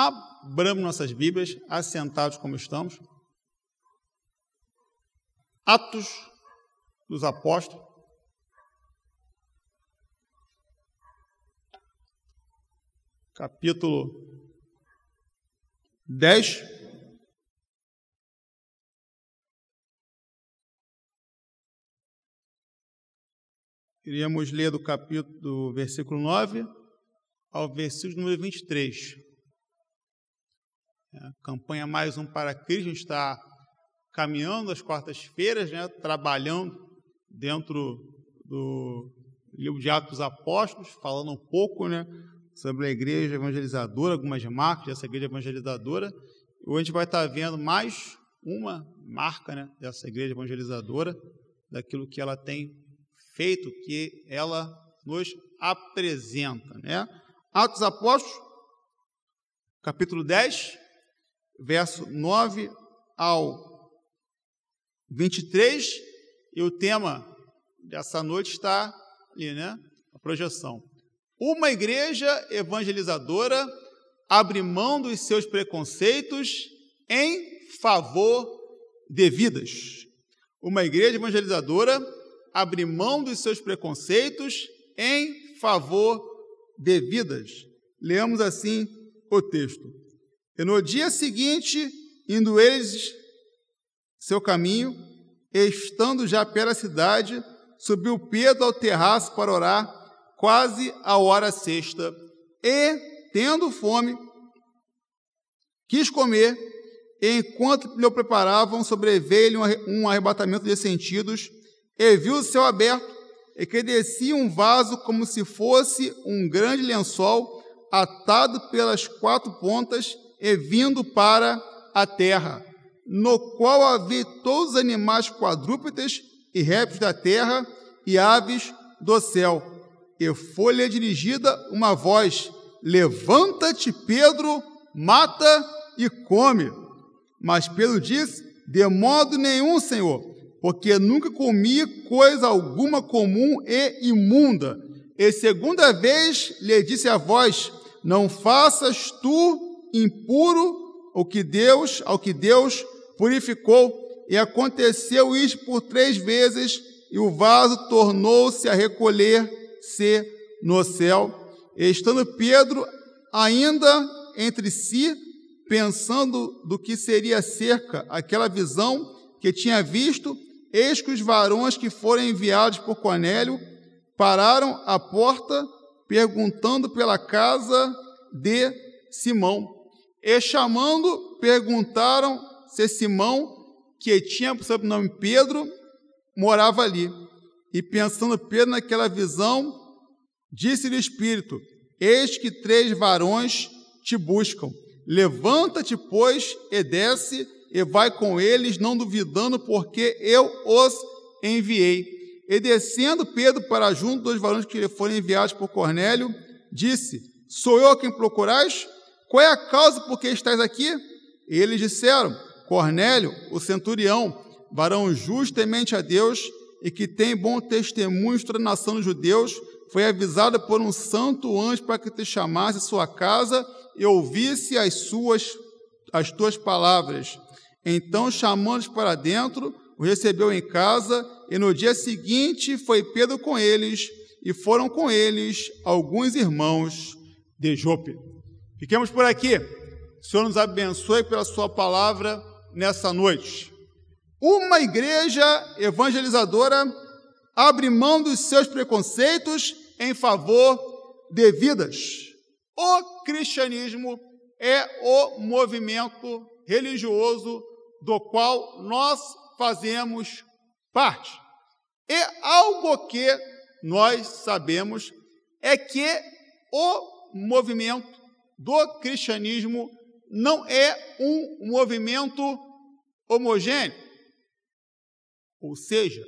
Abramos nossas Bíblias, assentados como estamos. Atos dos Apóstolos. Capítulo 10. Iríamos ler do capítulo do versículo 9 ao versículo número 23. É, a campanha Mais Um para Cristo está caminhando às quartas-feiras, né, trabalhando dentro do livro de Atos Apóstolos, falando um pouco né, sobre a igreja evangelizadora, algumas marcas dessa igreja evangelizadora. Hoje a gente vai estar vendo mais uma marca né, dessa igreja evangelizadora, daquilo que ela tem feito, que ela nos apresenta. Né? Atos Apóstolos, capítulo 10, verso 9 ao 23, e o tema dessa noite está ali, né? A projeção. Uma igreja evangelizadora abre mão dos seus preconceitos em favor de vidas. Uma igreja evangelizadora abre mão dos seus preconceitos em favor de vidas. Leamos assim o texto. E no dia seguinte, indo eles seu caminho, estando já pela cidade, subiu Pedro ao terraço para orar, quase a hora sexta, e, tendo fome, quis comer, e enquanto lhe preparavam, sobreveio-lhe um arrebatamento de sentidos, e viu o céu aberto, e que descia um vaso como se fosse um grande lençol, atado pelas quatro pontas, e vindo para a terra, no qual havia todos os animais quadrúpedes e répteis da terra e aves do céu. E foi-lhe dirigida uma voz: Levanta-te, Pedro, mata e come. Mas Pedro disse: De modo nenhum, Senhor, porque nunca comi coisa alguma comum e imunda. E segunda vez lhe disse a voz: Não faças tu impuro o que Deus, ao que Deus purificou. E aconteceu isto por três vezes, e o vaso tornou-se a recolher-se no céu. Estando Pedro ainda entre si, pensando do que seria cerca aquela visão que tinha visto, eis que os varões que foram enviados por Cornélio pararam à porta, perguntando pela casa de Simão. E chamando, perguntaram se Simão, que tinha por sobrenome Pedro, morava ali. E pensando Pedro naquela visão, disse-lhe o Espírito: Eis que três varões te buscam. Levanta-te, pois, e desce, e vai com eles, não duvidando, porque eu os enviei. E descendo Pedro para junto dos varões que lhe foram enviados por Cornélio, disse: Sou eu quem procurais? Qual é a causa por que estás aqui? E eles disseram: Cornélio, o centurião, varão justo temente a Deus e que tem bom testemunho toda a nação dos judeus, foi avisado por um santo anjo para que te chamasse sua casa e ouvisse as suas as tuas palavras. Então, chamando-os para dentro, o recebeu em casa, e no dia seguinte foi Pedro com eles, e foram com eles alguns irmãos de Jope. Fiquemos por aqui. O Senhor nos abençoe pela Sua palavra nessa noite. Uma igreja evangelizadora abre mão dos seus preconceitos em favor de vidas. O cristianismo é o movimento religioso do qual nós fazemos parte. E algo que nós sabemos é que o movimento do cristianismo não é um movimento homogêneo, ou seja,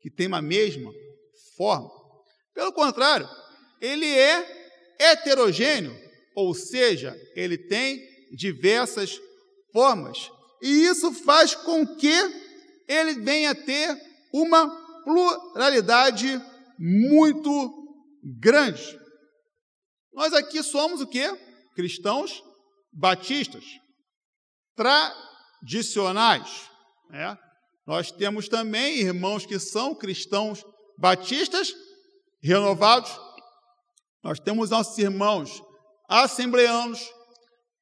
que tem uma mesma forma. Pelo contrário, ele é heterogêneo, ou seja, ele tem diversas formas. E isso faz com que ele venha a ter uma pluralidade muito grande. Nós aqui somos o quê? Cristãos batistas tradicionais. Né? Nós temos também irmãos que são cristãos batistas renovados. Nós temos nossos irmãos assembleanos,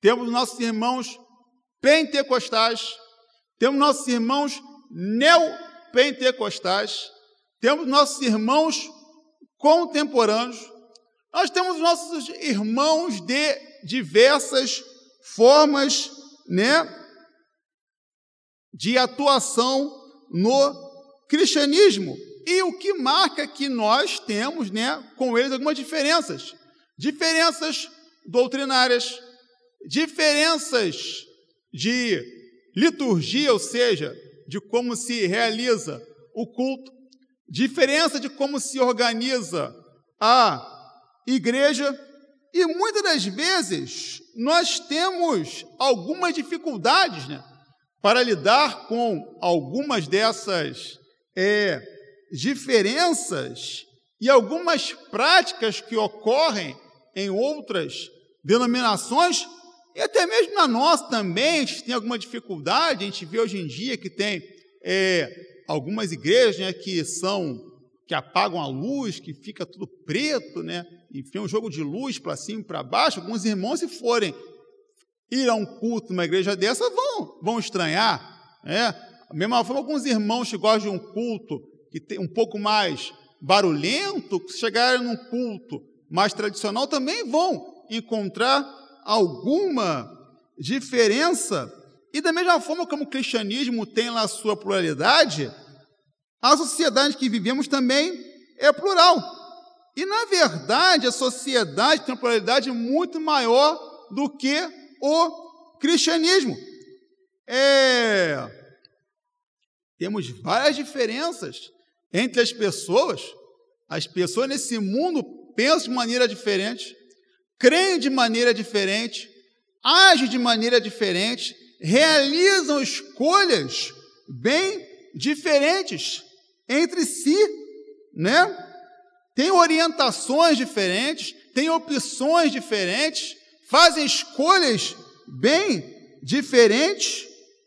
temos nossos irmãos pentecostais, temos nossos irmãos neopentecostais, temos nossos irmãos contemporâneos, nós temos nossos irmãos de diversas formas, né, de atuação no cristianismo. E o que marca que nós temos, né, com eles algumas diferenças. Diferenças doutrinárias, diferenças de liturgia, ou seja, de como se realiza o culto, diferença de como se organiza a igreja, e muitas das vezes nós temos algumas dificuldades né, para lidar com algumas dessas é, diferenças e algumas práticas que ocorrem em outras denominações, e até mesmo na nossa também, a gente tem alguma dificuldade, a gente vê hoje em dia que tem é, algumas igrejas né, que são que apagam a luz, que fica tudo preto, né? Enfim, um jogo de luz para cima e para baixo. Alguns irmãos, se forem ir a um culto numa igreja dessa, vão, vão estranhar. Né? Da mesma forma, alguns irmãos que gostam de um culto que tem um pouco mais barulhento, se chegarem num culto mais tradicional, também vão encontrar alguma diferença. E da mesma forma como o cristianismo tem lá a sua pluralidade, a sociedade que vivemos também é plural. E, na verdade, a sociedade tem uma pluralidade muito maior do que o cristianismo. É... Temos várias diferenças entre as pessoas. As pessoas nesse mundo pensam de maneira diferente, creem de maneira diferente, agem de maneira diferente, realizam escolhas bem diferentes entre si, né? Tem orientações diferentes, tem opções diferentes, fazem escolhas bem diferentes,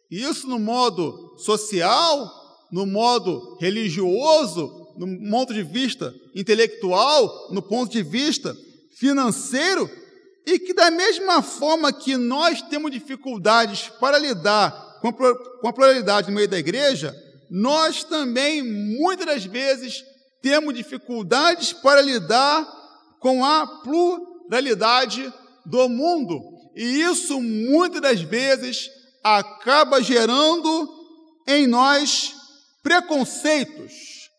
isso no modo social, no modo religioso, no ponto de vista intelectual, no ponto de vista financeiro, e que, da mesma forma que nós temos dificuldades para lidar com a pluralidade no meio da igreja, nós também, muitas das vezes, temos dificuldades para lidar com a pluralidade do mundo. E isso, muitas das vezes, acaba gerando em nós preconceitos.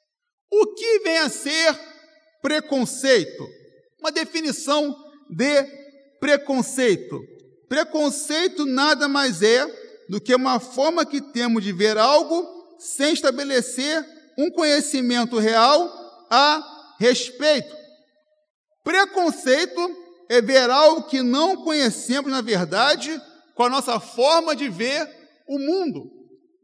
O que vem a ser preconceito? Uma definição de preconceito. Preconceito nada mais é do que uma forma que temos de ver algo sem estabelecer um conhecimento real a respeito. Preconceito é ver algo que não conhecemos na verdade com a nossa forma de ver o mundo.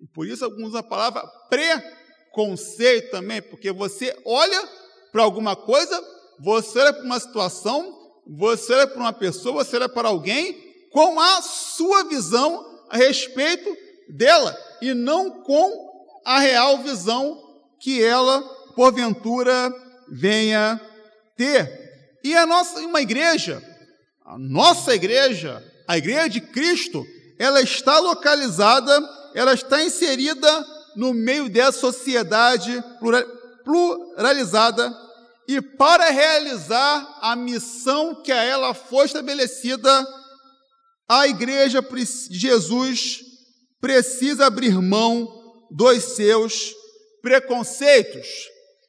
E por isso alguns a palavra preconceito também, porque você olha para alguma coisa, você olha para uma situação, você olha para uma pessoa, você olha para alguém com a sua visão a respeito dela e não com a real visão que ela, porventura, venha ter. E a nossa, uma igreja, a nossa igreja, a igreja de Cristo, ela está localizada, ela está inserida no meio dessa sociedade pluralizada e para realizar a missão que a ela foi estabelecida, a igreja de Jesus precisa abrir mão dos seus preconceitos.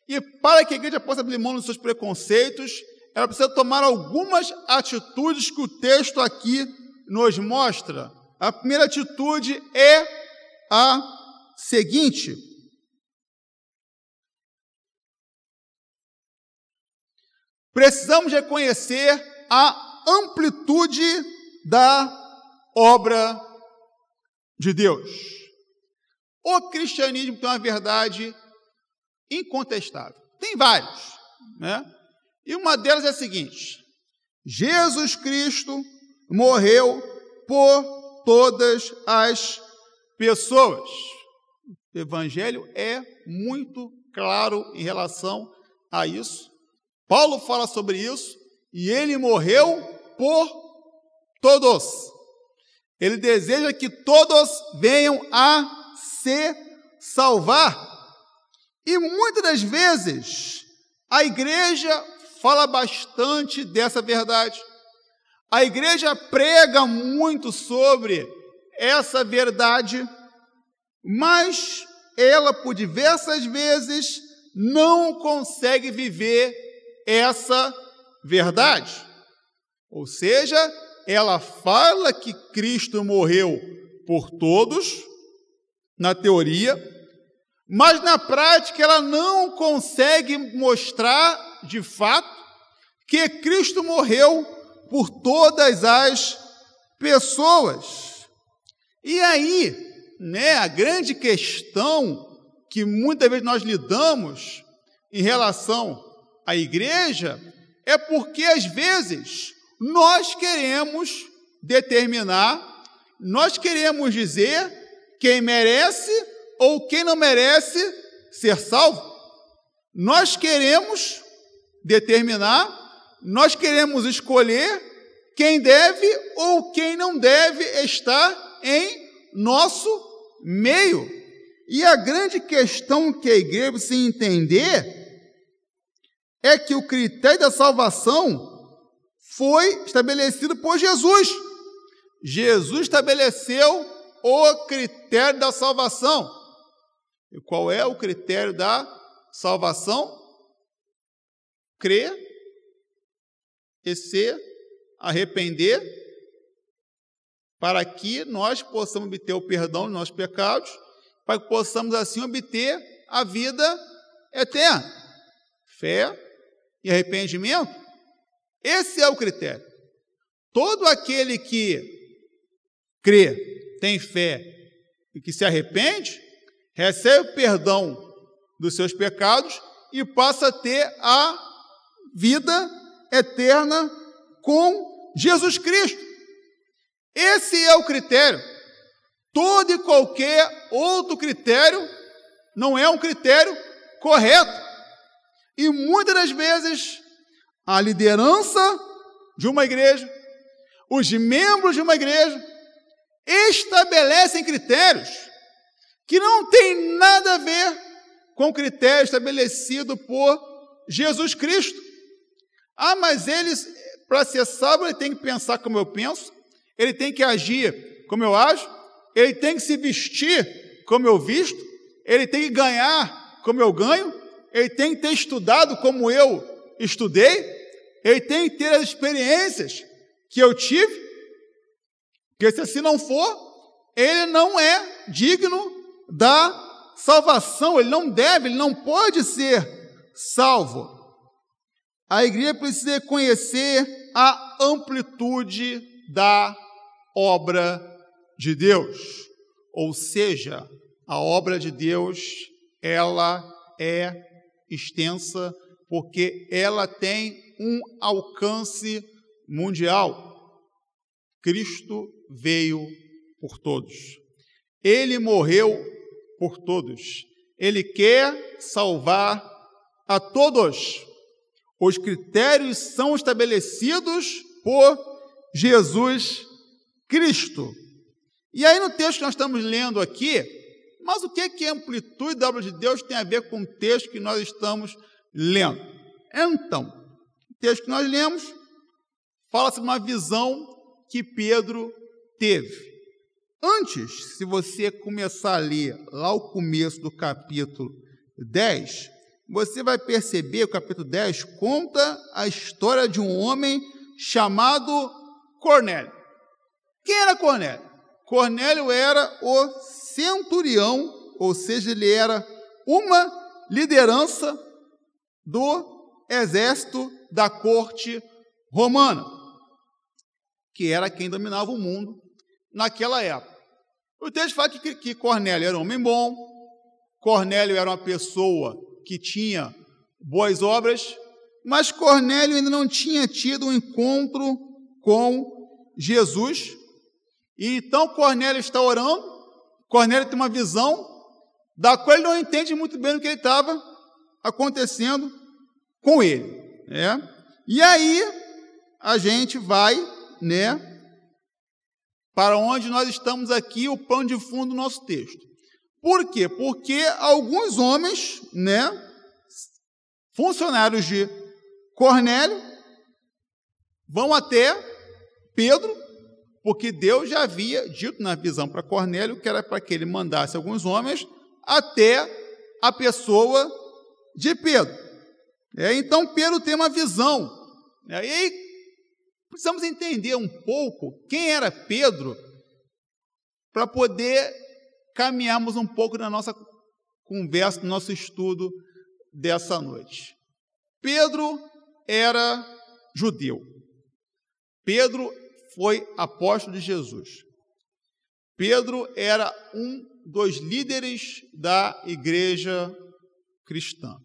E para que a igreja possa abrir mão dos seus preconceitos, ela precisa tomar algumas atitudes que o texto aqui nos mostra. A primeira atitude é a seguinte: precisamos reconhecer a amplitude da obra de Deus. O cristianismo tem uma verdade incontestável. Tem vários, né? E uma delas é a seguinte: Jesus Cristo morreu por todas as pessoas. O Evangelho é muito claro em relação a isso. Paulo fala sobre isso e ele morreu por todos. Ele deseja que todos venham a se salvar. E muitas das vezes a igreja fala bastante dessa verdade. A igreja prega muito sobre essa verdade, mas ela, por diversas vezes, não consegue viver essa verdade. Ou seja, ela fala que Cristo morreu por todos, na teoria, mas na prática ela não consegue mostrar de fato que Cristo morreu por todas as pessoas. E aí, né, a grande questão que muitas vezes nós lidamos em relação à igreja é porque às vezes nós queremos determinar, nós queremos dizer quem merece ou quem não merece ser salvo. Nós queremos determinar, nós queremos escolher quem deve ou quem não deve estar em nosso meio. E a grande questão que a igreja precisa entender é que o critério da salvação foi estabelecido por Jesus. Jesus estabeleceu o critério da salvação. E qual é o critério da salvação? Crer e se arrepender, para que nós possamos obter o perdão dos nossos pecados, para que possamos assim obter a vida eterna. Fé e arrependimento, esse é o critério. Todo aquele que crê, tem fé e que se arrepende, recebe o perdão dos seus pecados e passa a ter a vida eterna com Jesus Cristo. Esse é o critério. Todo e qualquer outro critério não é um critério correto. E muitas das vezes a liderança de uma igreja, os membros de uma igreja, estabelecem critérios que não tem nada a ver com o critério estabelecido por Jesus Cristo. Ah, mas eles, para ser salvo, ele tem que pensar como eu penso, ele tem que agir como eu ajo, ele tem que se vestir como eu visto, ele tem que ganhar como eu ganho, ele tem que ter estudado como eu estudei, ele tem que ter as experiências que eu tive, porque se assim não for, ele não é digno da salvação, ele não deve, ele não pode ser salvo. A igreja precisa conhecer a amplitude da obra de Deus. Ou seja, a obra de Deus, ela é extensa porque ela tem um alcance mundial. Cristo veio por todos. Ele morreu por todos. Ele quer salvar a todos. Os critérios são estabelecidos por Jesus Cristo. E aí, no texto que nós estamos lendo aqui, mas o que é que a amplitude da obra de Deus tem a ver com o texto que nós estamos lendo? Então, o texto que nós lemos fala sobre uma visão que Pedro teve. Antes, se você começar a ler lá o começo do capítulo 10, você vai perceber, o capítulo 10 conta a história de um homem chamado Cornélio. Quem era Cornélio? Cornélio era o centurião, ou seja, ele era uma liderança do exército da corte romana, que era quem dominava o mundo naquela época. O texto fala que, que Cornélio era um homem bom, Cornélio era uma pessoa que tinha boas obras, mas Cornélio ainda não tinha tido um encontro com Jesus. E então Cornélio está orando, Cornélio tem uma visão, da qual ele não entende muito bem o que estava acontecendo com ele. Né? E aí a gente vai né, para onde nós estamos aqui, o pano de fundo do nosso texto. Por quê? Porque alguns homens, né, funcionários de Cornélio, vão até Pedro, porque Deus já havia dito na visão para Cornélio que era para que ele mandasse alguns homens até a pessoa de Pedro. É, então Pedro tem uma visão. É, e aí precisamos entender um pouco quem era Pedro para poder caminharmos um pouco na nossa conversa, no nosso estudo dessa noite. Pedro era judeu. Pedro foi apóstolo de Jesus. Pedro era um dos líderes da igreja cristã.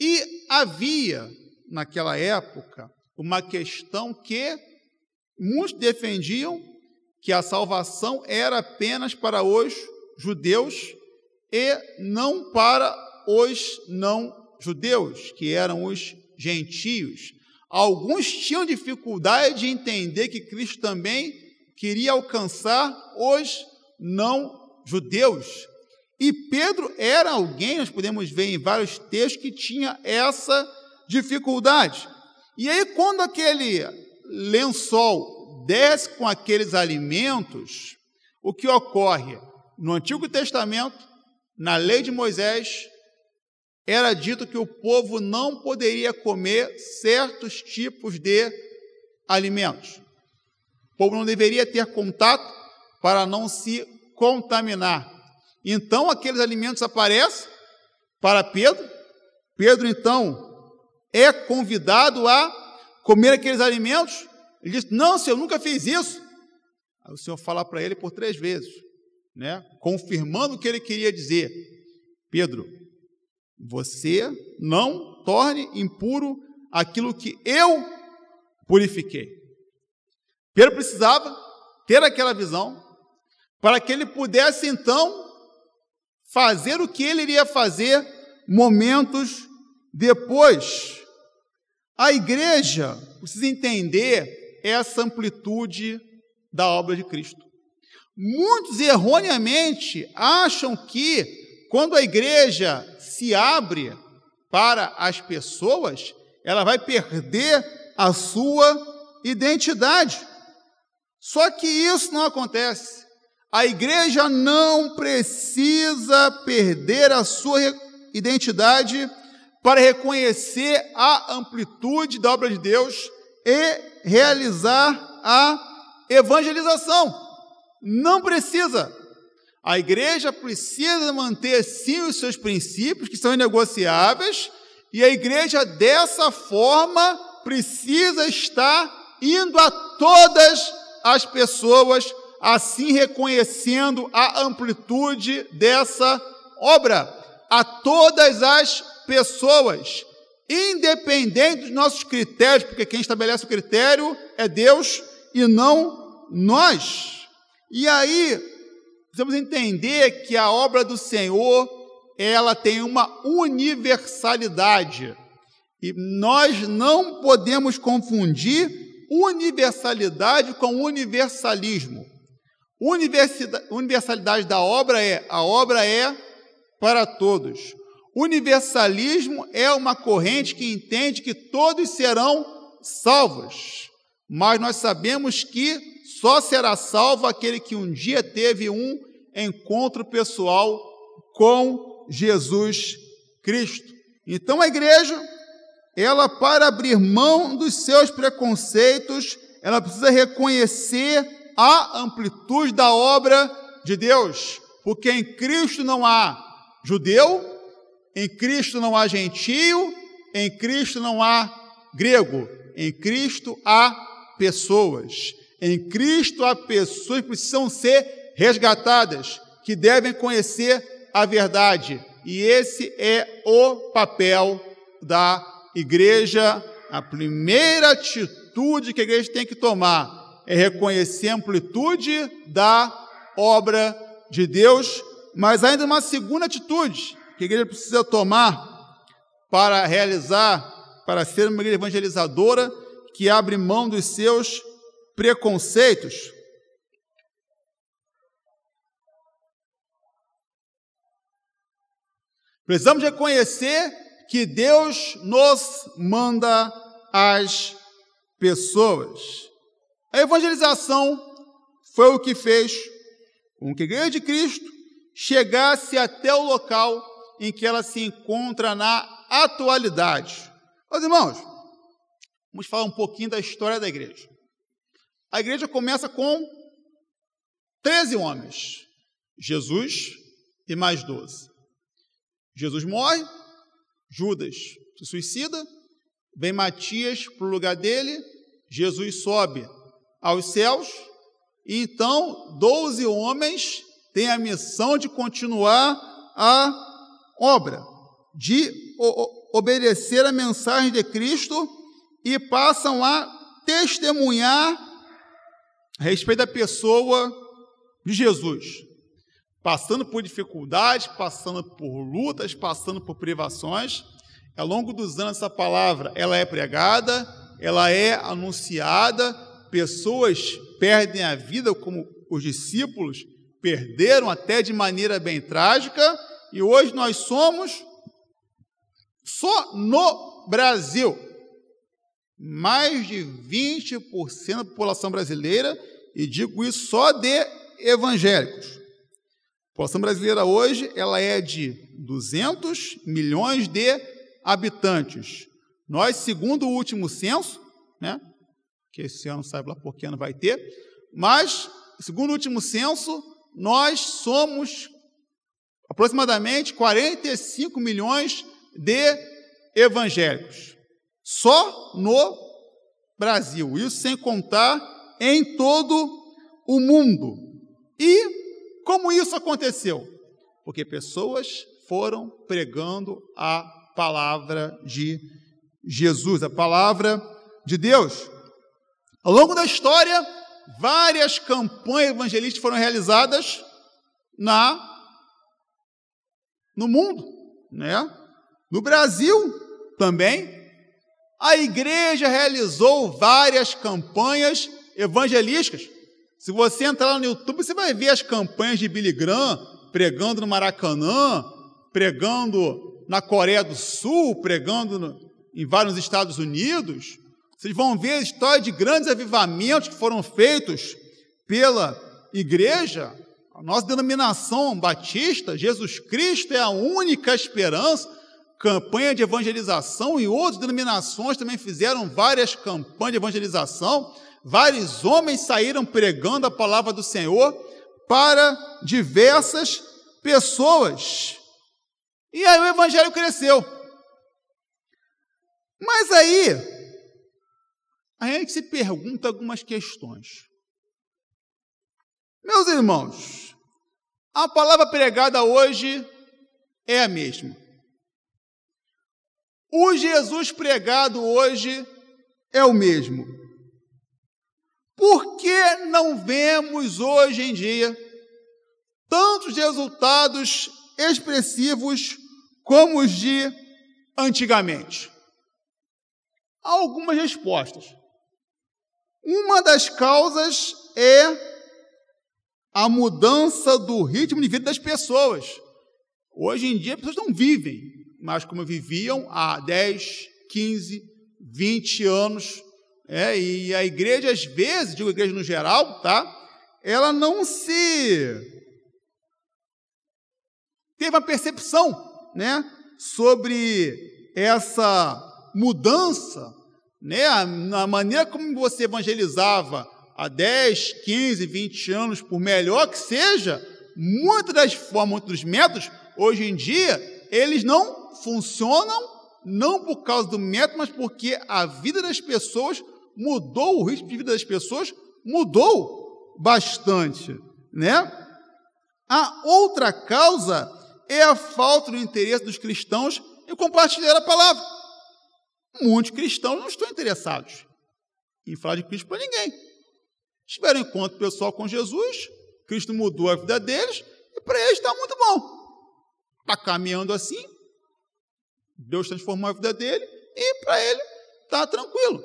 E havia, naquela época, uma questão que muitos defendiam que a salvação era apenas para os judeus e não para os não judeus, que eram os gentios. Alguns tinham dificuldade de entender que Cristo também queria alcançar os não judeus. E Pedro era alguém, nós podemos ver em vários textos, que tinha essa dificuldade. E aí, quando aquele lençol desce com aqueles alimentos, o que ocorre? No Antigo Testamento, na lei de Moisés, era dito que o povo não poderia comer certos tipos de alimentos. O povo não deveria ter contato para não se contaminar. Então aqueles alimentos aparecem para Pedro. Pedro então é convidado a comer aqueles alimentos. Ele diz: Não, Senhor, nunca fiz isso. Aí o Senhor fala para ele por três vezes, né? confirmando o que ele queria dizer: Pedro, você não torne impuro aquilo que eu purifiquei. Pedro precisava ter aquela visão para que ele pudesse então fazer o que ele iria fazer momentos depois. A igreja precisa entender essa amplitude da obra de Cristo. Muitos erroneamente acham que quando a igreja se abre para as pessoas, ela vai perder a sua identidade. Só que isso não acontece. A igreja não precisa perder a sua identidade para reconhecer a amplitude da obra de Deus e realizar a evangelização. Não precisa. A igreja precisa manter sim os seus princípios, que são inegociáveis, e a igreja dessa forma precisa estar indo a todas as pessoas, assim reconhecendo a amplitude dessa obra, a todas as pessoas, independente dos nossos critérios, porque quem estabelece o critério é Deus e não nós. E aí, precisamos entender que a obra do Senhor, ela tem uma universalidade. E nós não podemos confundir universalidade com universalismo. Universalidade da obra é a obra é para todos. Universalismo é uma corrente que entende que todos serão salvos. Mas nós sabemos que só será salvo aquele que um dia teve um encontro pessoal com Jesus Cristo. Então a igreja, ela para abrir mão dos seus preconceitos, ela precisa reconhecer a amplitude da obra de Deus, porque em Cristo não há judeu, em Cristo não há gentio, em Cristo não há grego, em Cristo há pessoas. Em Cristo, há pessoas que precisam ser resgatadas, que devem conhecer a verdade. E esse é o papel da igreja. A primeira atitude que a igreja tem que tomar é reconhecer a amplitude da obra de Deus, mas ainda uma segunda atitude que a igreja precisa tomar para realizar, para ser uma igreja evangelizadora que abre mão dos seus preconceitos. Precisamos reconhecer que Deus nos manda as pessoas. A evangelização foi o que fez com que a Igreja de Cristo chegasse até o local em que ela se encontra na atualidade. Meus irmãos, vamos falar um pouquinho da história da igreja. A igreja começa com 13 homens, Jesus e mais 12. Jesus morre, Judas se suicida, vem Matias para o lugar dele, Jesus sobe aos céus, e então 12 homens têm a missão de continuar a obra, de obedecer a mensagem de Cristo e passam a testemunhar a respeito da pessoa de Jesus passando por dificuldades, passando por lutas, passando por privações. Ao longo dos anos, essa palavra ela é pregada, ela é anunciada, pessoas perdem a vida, como os discípulos perderam até de maneira bem trágica, e hoje nós somos, só no Brasil, mais de 20% da população brasileira, e digo isso só de evangélicos. A população brasileira hoje ela é de 200 milhões de habitantes. Nós, segundo o último censo, né, que esse ano sabe lá por que ano vai ter, mas, segundo o último censo, nós somos aproximadamente 45 milhões de evangélicos. Só no Brasil, isso sem contar em todo o mundo. E como isso aconteceu? Porque pessoas foram pregando a palavra de Jesus, a palavra de Deus. Ao longo da história, várias campanhas evangelísticas foram realizadas na no mundo, né? No Brasil também, a igreja realizou várias campanhas evangelísticas. Se você entrar no YouTube, você vai ver as campanhas de Billy Graham pregando no Maracanã, pregando na Coreia do Sul, pregando no, em vários Estados Unidos. Vocês vão ver a história de grandes avivamentos que foram feitos pela igreja. A nossa denominação batista, Jesus Cristo é a única esperança. Campanha de evangelização e outras denominações também fizeram várias campanhas de evangelização vários homens saíram pregando a palavra do Senhor para diversas pessoas. E aí o evangelho cresceu. Mas aí, a gente se pergunta algumas questões. Meus irmãos, a palavra pregada hoje é a mesma. O Jesus pregado hoje é o mesmo. Por que não vemos hoje em dia tantos resultados expressivos como os de antigamente? Há algumas respostas. Uma das causas é a mudança do ritmo de vida das pessoas. Hoje em dia, as pessoas não vivem mais como viviam há 10, 15, 20 anos é, e a igreja, às vezes, digo igreja no geral, tá? Ela não se teve uma percepção, né, sobre essa mudança, né, na maneira como você evangelizava há 10, 15, 20 anos, por melhor que seja, muitas das formas, muitos dos métodos, hoje em dia, eles não funcionam não por causa do método, mas porque a vida das pessoas mudou o ritmo de vida das pessoas, mudou bastante, né? A outra causa é a falta do interesse dos cristãos em compartilhar a palavra. Muitos cristãos não estão interessados em falar de Cristo para ninguém. Tiveram encontro pessoal com Jesus, Cristo mudou a vida deles, e para eles está muito bom. Está caminhando assim, Deus transformou a vida dele, e para ele está tranquilo.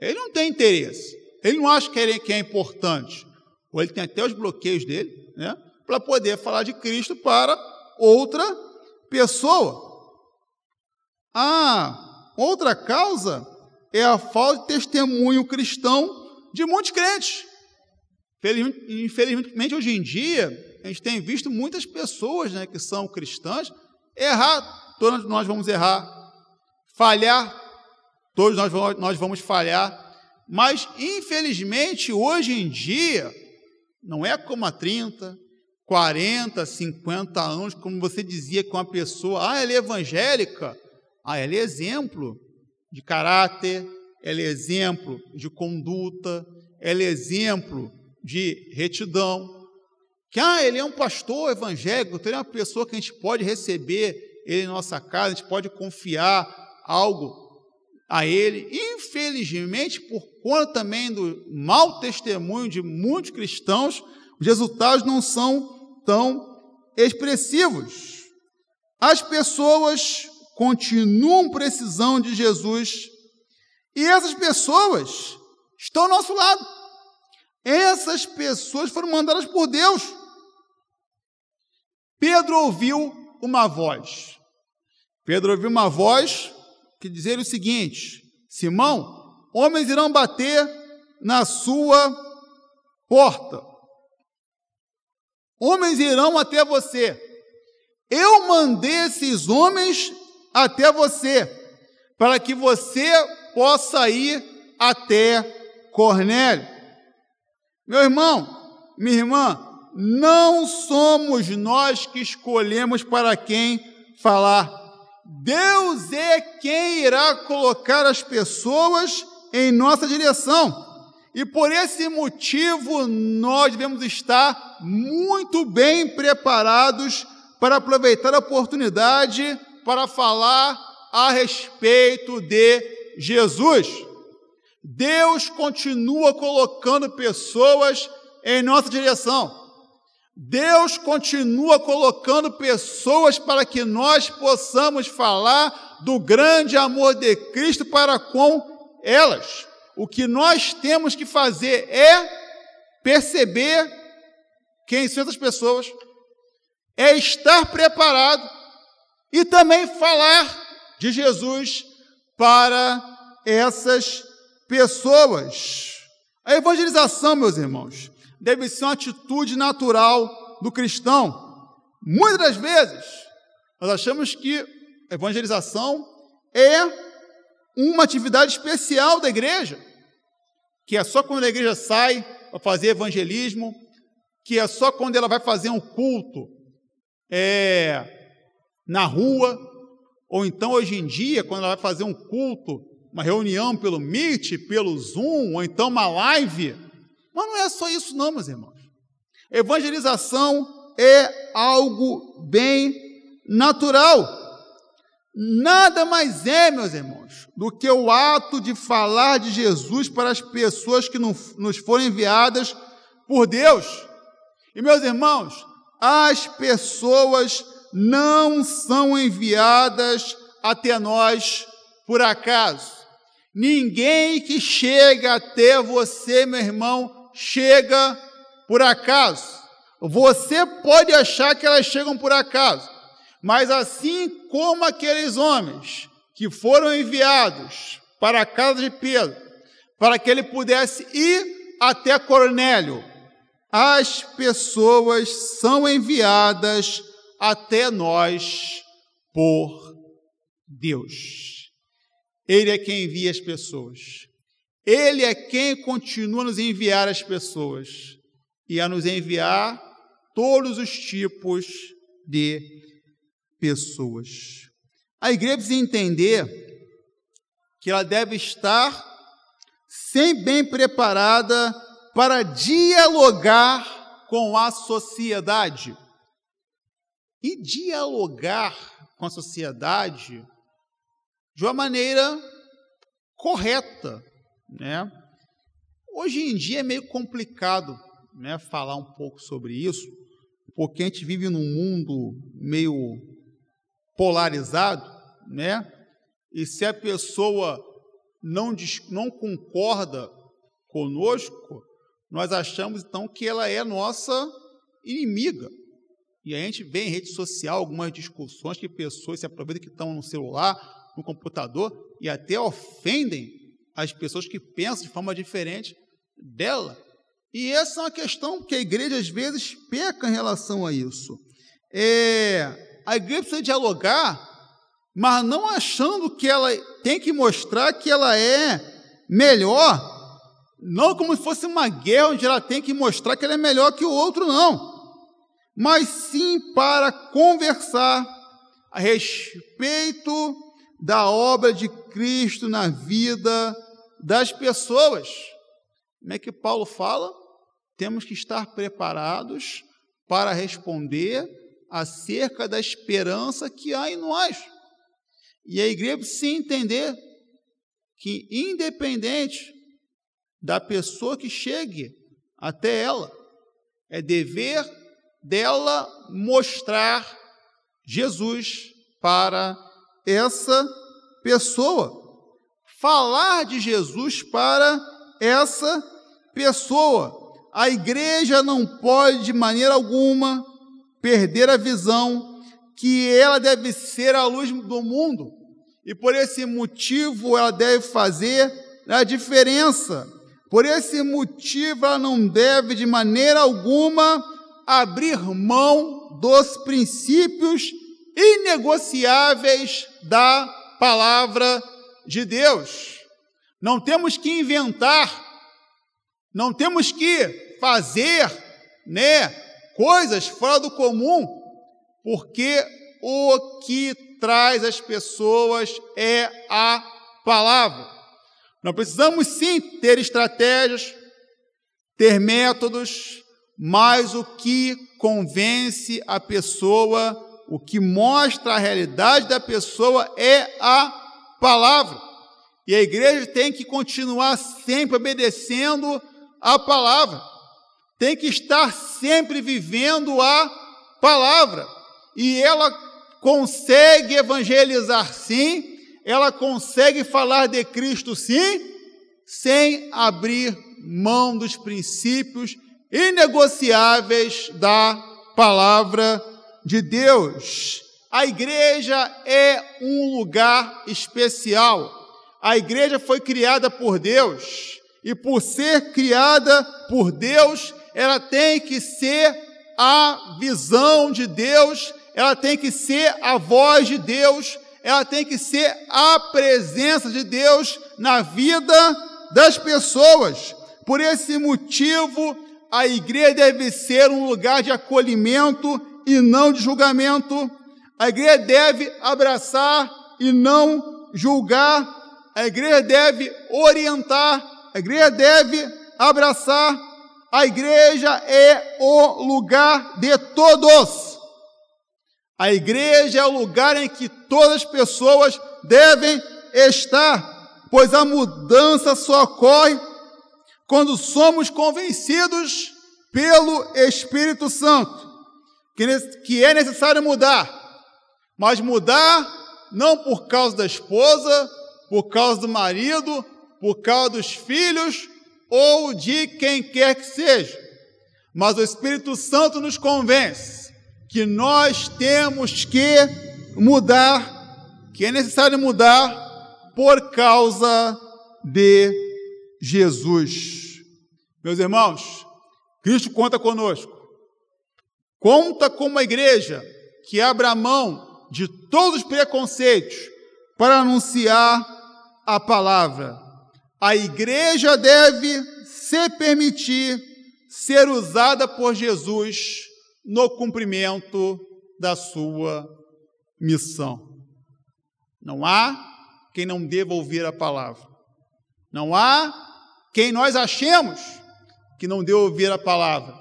Ele não tem interesse, ele não acha que é importante, ou ele tem até os bloqueios dele, né, para poder falar de Cristo para outra pessoa. A outra causa é a falta de testemunho cristão de muitos crentes. Infelizmente, hoje em dia, a gente tem visto muitas pessoas né, que são cristãs errar, todos nós vamos errar, falhar, todos nós vamos, nós vamos falhar, mas infelizmente hoje em dia, não é como há 30, 40, 50 anos, como você dizia com uma pessoa, ah, ela é evangélica, ah, ela é exemplo de caráter, ela é exemplo de conduta, ela é exemplo de retidão. Que, ah, ele é um pastor evangélico, então ele é uma pessoa que a gente pode receber ele em nossa casa, a gente pode confiar algo a ele. Infelizmente, por conta também do mau testemunho de muitos cristãos, os resultados não são tão expressivos. As pessoas continuam precisando de Jesus e essas pessoas estão ao nosso lado. Essas pessoas foram mandadas por Deus. Pedro ouviu uma voz. Pedro ouviu uma voz que dizia o seguinte: Simão, homens irão bater na sua porta. Homens irão até você. Eu mandei esses homens até você, para que você possa ir até Cornélio. Meu irmão, minha irmã, não somos nós que escolhemos para quem falar. Deus é quem irá colocar as pessoas em nossa direção. E por esse motivo nós devemos estar muito bem preparados para aproveitar a oportunidade para falar a respeito de Jesus. Deus continua colocando pessoas em nossa direção. Deus continua colocando pessoas para que nós possamos falar do grande amor de Cristo para com elas. O que nós temos que fazer é perceber quem são essas pessoas, é estar preparado e também falar de Jesus para essas pessoas. A evangelização, meus irmãos, deve ser uma atitude natural do cristão. Muitas das vezes, nós achamos que evangelização é uma atividade especial da igreja, que é só quando a igreja sai para fazer evangelismo, que é só quando ela vai fazer um culto é, na rua, ou então hoje em dia, quando ela vai fazer um culto, uma reunião pelo Meet, pelo Zoom, ou então uma live. Mas não é só isso, não, meus irmãos. Evangelização é algo bem natural. Nada mais é, meus irmãos, do que o ato de falar de Jesus para as pessoas que nos foram enviadas por Deus. E, meus irmãos, as pessoas não são enviadas até nós por acaso. Ninguém que chega até você, meu irmão, chega por acaso. Você pode achar que elas chegam por acaso, mas assim como aqueles homens que foram enviados para a casa de Pedro, para que ele pudesse ir até Cornélio, as pessoas são enviadas até nós por Deus. Ele é quem envia as pessoas. Ele é quem continua a nos enviar as pessoas e a nos enviar todos os tipos de pessoas. A igreja precisa entender que ela deve estar sempre bem preparada para dialogar com a sociedade e dialogar com a sociedade de uma maneira correta, né? Hoje em dia é meio complicado né, falar um pouco sobre isso, porque a gente vive num mundo meio polarizado, né? E se a pessoa não, não concorda conosco, nós achamos então que ela é nossa inimiga. E a gente vê em rede social algumas discussões que pessoas se aproveitam que estão no celular, no computador, e até ofendem as pessoas que pensam de forma diferente dela. E essa é uma questão que a igreja às vezes peca em relação a isso. É, a igreja precisa dialogar, mas não achando que ela tem que mostrar que ela é melhor, não como se fosse uma guerra onde ela tem que mostrar que ela é melhor que o outro, não, mas sim para conversar a respeito da obra de Cristo na vida das pessoas. Como é que Paulo fala? Temos que estar preparados para responder acerca da esperança que há em nós. E a igreja precisa entender que, independente da pessoa que chegue até ela, é dever dela mostrar Jesus para essa pessoa. Falar de Jesus para essa pessoa. A igreja não pode, de maneira alguma, perder a visão que ela deve ser a luz do mundo. E por esse motivo ela deve fazer a diferença. Por esse motivo ela não deve, de maneira alguma, abrir mão dos princípios inegociáveis da palavra de Deus. Não temos que inventar, não temos que fazer, né, coisas fora do comum, porque o que traz as pessoas é a palavra. Nós precisamos sim ter estratégias, ter métodos, mas o que convence a pessoa o que mostra a realidade da pessoa é a palavra. E a igreja tem que continuar sempre obedecendo a palavra, tem que estar sempre vivendo a palavra. E ela consegue evangelizar sim, ela consegue falar de Cristo sim, sem abrir mão dos princípios inegociáveis da palavra de Deus. A igreja é um lugar especial. A igreja foi criada por Deus e por ser criada por Deus, ela tem que ser a visão de Deus, ela tem que ser a voz de Deus, ela tem que ser a presença de Deus na vida das pessoas. Por esse motivo, a igreja deve ser um lugar de acolhimento e não de julgamento. A igreja deve abraçar e não julgar. A igreja deve orientar. A igreja deve abraçar. A igreja é o lugar de todos. A igreja é o lugar em que todas as pessoas devem estar, pois a mudança só ocorre quando somos convencidos pelo Espírito Santo que é necessário mudar, mas mudar não por causa da esposa, por causa do marido, por causa dos filhos ou de quem quer que seja, mas o Espírito Santo nos convence que nós temos que mudar, que é necessário mudar por causa de Jesus. Meus irmãos, Cristo conta conosco. Conta com uma igreja que abra mão de todos os preconceitos para anunciar a palavra. A igreja deve se permitir ser usada por Jesus no cumprimento da sua missão. Não há quem não deva ouvir a palavra. Não há quem nós achemos que não deva ouvir a palavra,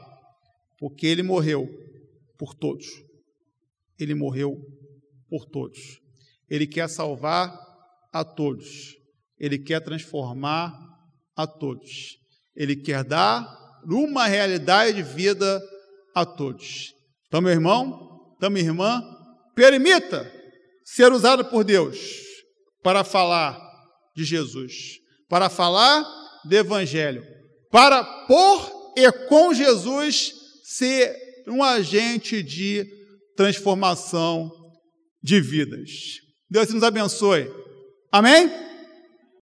porque ele morreu por todos. Ele morreu por todos. Ele quer salvar a todos. Ele quer transformar a todos. Ele quer dar uma realidade de vida a todos. Então, meu irmão, então, minha irmã, permita ser usado por Deus para falar de Jesus, para falar do Evangelho, para por e com Jesus ser um agente de transformação de vidas. Deus nos abençoe. Amém?